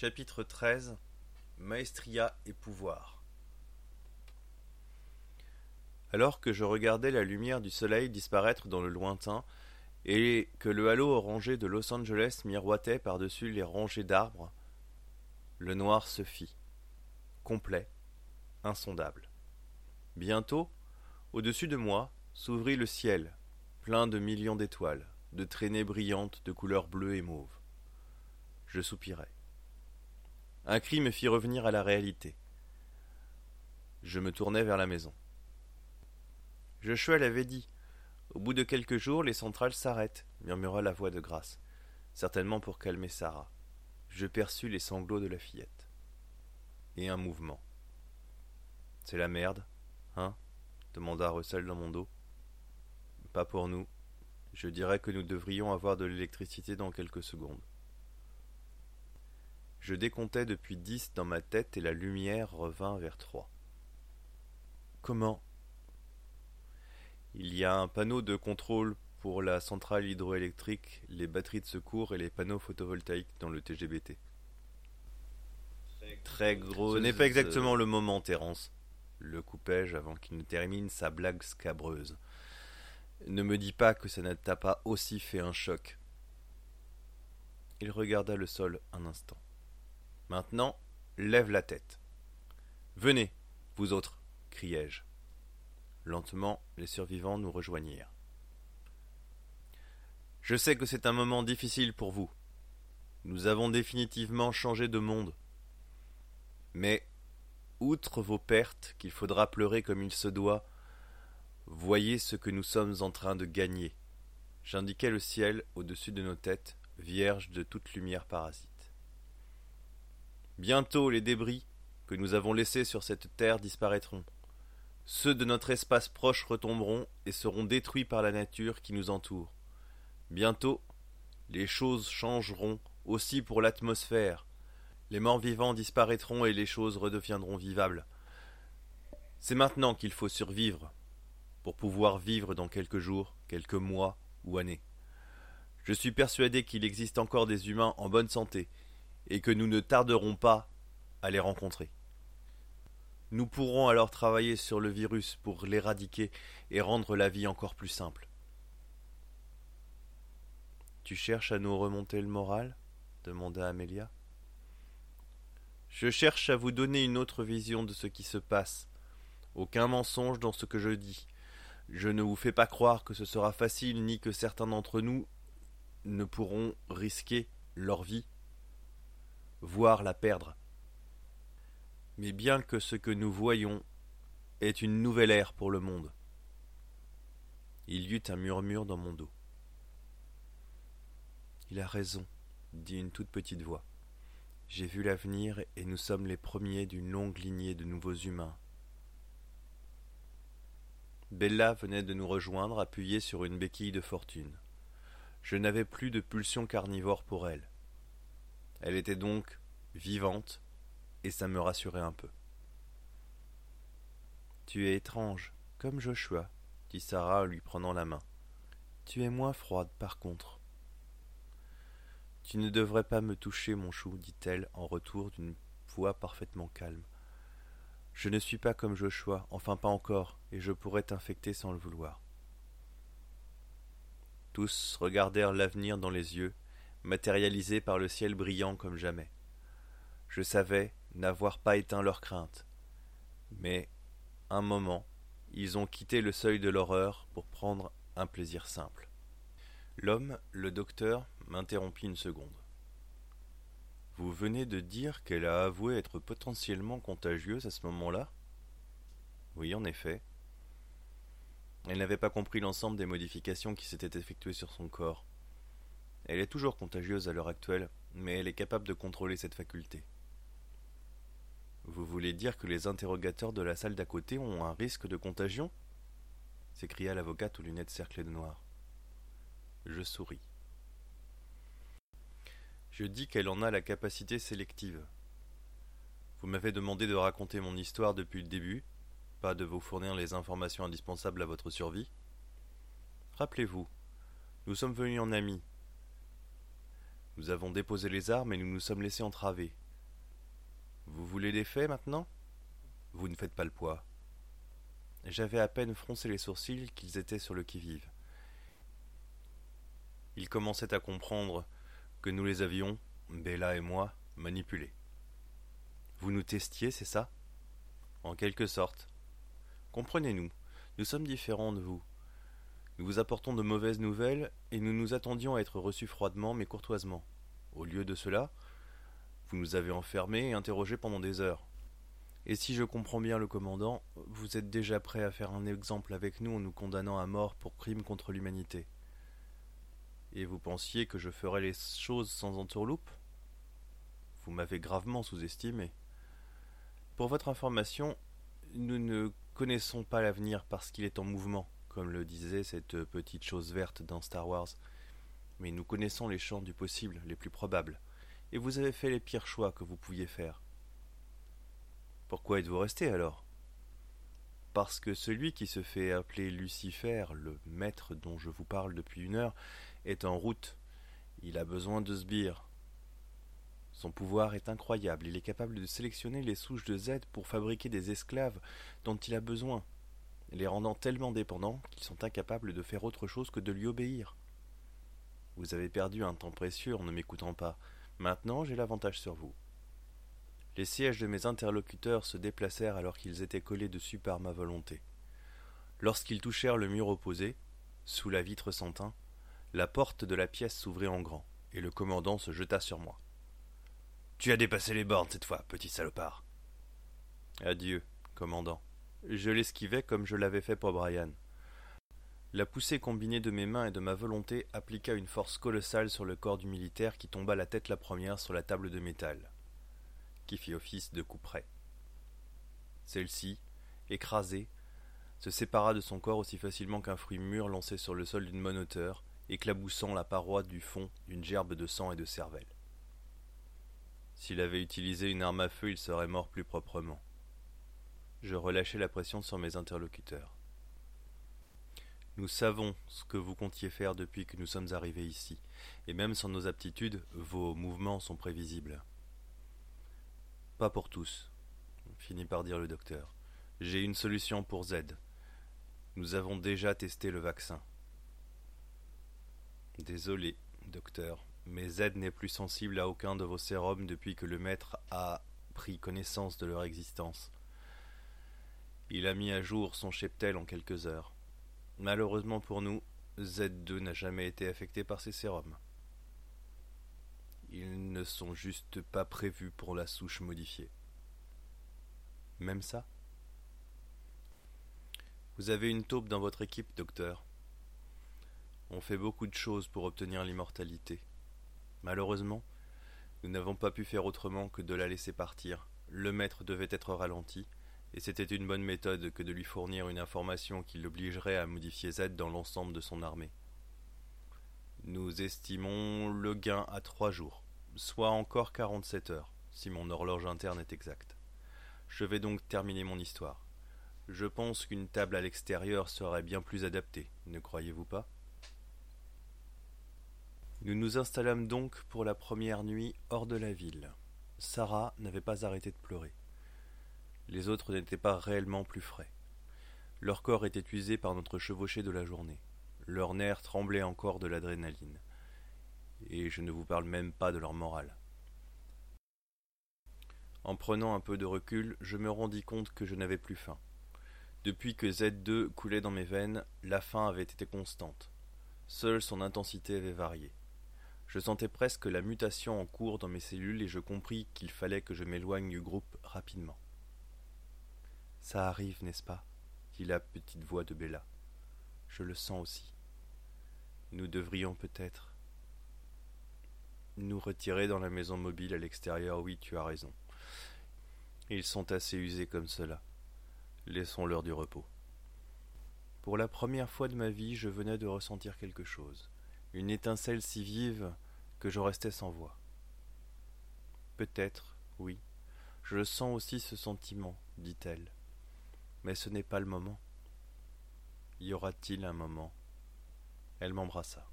Chapitre 13 Maestria et pouvoir Alors que je regardais la lumière du soleil disparaître dans le lointain et que le halo orangé de Los Angeles miroitait par-dessus les rangées d'arbres, le noir se fit, complet, insondable. Bientôt, au-dessus de moi, s'ouvrit le ciel, plein de millions d'étoiles, de traînées brillantes de couleur bleue et mauve. Je soupirai. Un cri me fit revenir à la réalité. Je me tournai vers la maison. Joshua l'avait dit. Au bout de quelques jours, les centrales s'arrêtent, murmura la voix de Grâce, certainement pour calmer Sarah. Je perçus les sanglots de la fillette. Et un mouvement. C'est la merde, hein? demanda Russell dans mon dos. Pas pour nous. Je dirais que nous devrions avoir de l'électricité dans quelques secondes. Je décomptais depuis dix dans ma tête et la lumière revint vers trois. Comment? Il y a un panneau de contrôle pour la centrale hydroélectrique, les batteries de secours et les panneaux photovoltaïques dans le TGBT. Très gros. Ce n'est pas exactement le moment, Terence. Le coupai-je avant qu'il ne termine sa blague scabreuse. Ne me dis pas que ça ne t'a pas aussi fait un choc. Il regarda le sol un instant. Maintenant, lève la tête. Venez, vous autres, criai-je. Lentement, les survivants nous rejoignirent. Je sais que c'est un moment difficile pour vous. Nous avons définitivement changé de monde. Mais, outre vos pertes qu'il faudra pleurer comme il se doit, voyez ce que nous sommes en train de gagner. J'indiquai le ciel au-dessus de nos têtes, vierge de toute lumière parasite. Bientôt les débris que nous avons laissés sur cette terre disparaîtront. Ceux de notre espace proche retomberont et seront détruits par la nature qui nous entoure. Bientôt, les choses changeront aussi pour l'atmosphère. Les morts vivants disparaîtront et les choses redeviendront vivables. C'est maintenant qu'il faut survivre pour pouvoir vivre dans quelques jours, quelques mois ou années. Je suis persuadé qu'il existe encore des humains en bonne santé et que nous ne tarderons pas à les rencontrer. Nous pourrons alors travailler sur le virus pour l'éradiquer et rendre la vie encore plus simple. Tu cherches à nous remonter le moral? demanda Amélia. Je cherche à vous donner une autre vision de ce qui se passe. Aucun mensonge dans ce que je dis. Je ne vous fais pas croire que ce sera facile ni que certains d'entre nous ne pourront risquer leur vie voire la perdre. Mais bien que ce que nous voyons est une nouvelle ère pour le monde. Il y eut un murmure dans mon dos. Il a raison, dit une toute petite voix. J'ai vu l'avenir et nous sommes les premiers d'une longue lignée de nouveaux humains. Bella venait de nous rejoindre appuyée sur une béquille de fortune. Je n'avais plus de pulsion carnivore pour elle. Elle était donc vivante, et ça me rassurait un peu. Tu es étrange, comme Joshua, dit Sarah en lui prenant la main. Tu es moins froide, par contre. Tu ne devrais pas me toucher, mon chou, dit-elle en retour d'une voix parfaitement calme. Je ne suis pas comme Joshua, enfin pas encore, et je pourrais t'infecter sans le vouloir. Tous regardèrent l'avenir dans les yeux, matérialisés par le ciel brillant comme jamais. Je savais n'avoir pas éteint leur crainte. Mais, un moment, ils ont quitté le seuil de l'horreur pour prendre un plaisir simple. L'homme, le docteur, m'interrompit une seconde. Vous venez de dire qu'elle a avoué être potentiellement contagieuse à ce moment-là? Oui, en effet. Elle n'avait pas compris l'ensemble des modifications qui s'étaient effectuées sur son corps. Elle est toujours contagieuse à l'heure actuelle, mais elle est capable de contrôler cette faculté. Vous voulez dire que les interrogateurs de la salle d'à côté ont un risque de contagion? s'écria l'avocate aux lunettes cerclées de noir. Je souris. Je dis qu'elle en a la capacité sélective. Vous m'avez demandé de raconter mon histoire depuis le début, pas de vous fournir les informations indispensables à votre survie. Rappelez-vous, nous sommes venus en amis, nous avons déposé les armes et nous nous sommes laissés entraver. Vous voulez des faits maintenant? Vous ne faites pas le poids. J'avais à peine froncé les sourcils qu'ils étaient sur le qui-vive. Ils commençaient à comprendre que nous les avions, Bella et moi, manipulés. Vous nous testiez, c'est ça? En quelque sorte. Comprenez-nous, nous sommes différents de vous. Nous vous apportons de mauvaises nouvelles et nous nous attendions à être reçus froidement mais courtoisement. Au lieu de cela, vous nous avez enfermés et interrogés pendant des heures. Et si je comprends bien le commandant, vous êtes déjà prêt à faire un exemple avec nous en nous condamnant à mort pour crime contre l'humanité. Et vous pensiez que je ferais les choses sans entourloupe? Vous m'avez gravement sous-estimé. Pour votre information, nous ne connaissons pas l'avenir parce qu'il est en mouvement, comme le disait cette petite chose verte dans Star Wars. Mais nous connaissons les champs du possible, les plus probables. Et vous avez fait les pires choix que vous pouviez faire. Pourquoi êtes-vous resté alors? Parce que celui qui se fait appeler Lucifer, le maître dont je vous parle depuis une heure, est en route. Il a besoin de sbires. Son pouvoir est incroyable. Il est capable de sélectionner les souches de Z pour fabriquer des esclaves dont il a besoin, les rendant tellement dépendants qu'ils sont incapables de faire autre chose que de lui obéir. Vous avez perdu un temps précieux en ne m'écoutant pas. Maintenant, j'ai l'avantage sur vous. Les sièges de mes interlocuteurs se déplacèrent alors qu'ils étaient collés dessus par ma volonté. Lorsqu'ils touchèrent le mur opposé, sous la vitre sans teint, la porte de la pièce s'ouvrit en grand, et le commandant se jeta sur moi. Tu as dépassé les bornes cette fois, petit salopard. Adieu, commandant. Je l'esquivai comme je l'avais fait pour Brian. La poussée combinée de mes mains et de ma volonté appliqua une force colossale sur le corps du militaire qui tomba la tête la première sur la table de métal qui fit office de couperet. Celle-ci, écrasée, se sépara de son corps aussi facilement qu'un fruit mûr lancé sur le sol d'une bonne éclaboussant la paroi du fond d'une gerbe de sang et de cervelle. S'il avait utilisé une arme à feu, il serait mort plus proprement. Je relâchai la pression sur mes interlocuteurs. Nous savons ce que vous comptiez faire depuis que nous sommes arrivés ici, et même sans nos aptitudes, vos mouvements sont prévisibles. Pas pour tous, finit par dire le docteur. J'ai une solution pour Z. Nous avons déjà testé le vaccin. Désolé, docteur, mais Z n'est plus sensible à aucun de vos sérums depuis que le maître a pris connaissance de leur existence. Il a mis à jour son cheptel en quelques heures. Malheureusement pour nous, Z2 n'a jamais été affecté par ces sérums. Ils ne sont juste pas prévus pour la souche modifiée. Même ça? Vous avez une taupe dans votre équipe, docteur. On fait beaucoup de choses pour obtenir l'immortalité. Malheureusement, nous n'avons pas pu faire autrement que de la laisser partir. Le maître devait être ralenti, et c'était une bonne méthode que de lui fournir une information qui l'obligerait à modifier Z dans l'ensemble de son armée. Nous estimons le gain à trois jours, soit encore quarante-sept heures, si mon horloge interne est exacte. Je vais donc terminer mon histoire. Je pense qu'une table à l'extérieur serait bien plus adaptée, ne croyez-vous pas? Nous nous installâmes donc pour la première nuit hors de la ville. Sarah n'avait pas arrêté de pleurer. Les autres n'étaient pas réellement plus frais. Leur corps était usé par notre chevauchée de la journée. Leurs nerfs tremblaient encore de l'adrénaline. Et je ne vous parle même pas de leur morale. En prenant un peu de recul, je me rendis compte que je n'avais plus faim. Depuis que Z2 coulait dans mes veines, la faim avait été constante. Seule son intensité avait varié. Je sentais presque la mutation en cours dans mes cellules et je compris qu'il fallait que je m'éloigne du groupe rapidement. Ça arrive, n'est-ce pas? dit la petite voix de Bella. Je le sens aussi. Nous devrions peut-être nous retirer dans la maison mobile à l'extérieur, oui, tu as raison. Ils sont assez usés comme cela. Laissons-leur du repos. Pour la première fois de ma vie, je venais de ressentir quelque chose, une étincelle si vive que je restais sans voix. Peut-être, oui, je sens aussi ce sentiment, dit-elle. Mais ce n'est pas le moment. Y aura-t-il un moment? Elle m'embrassa.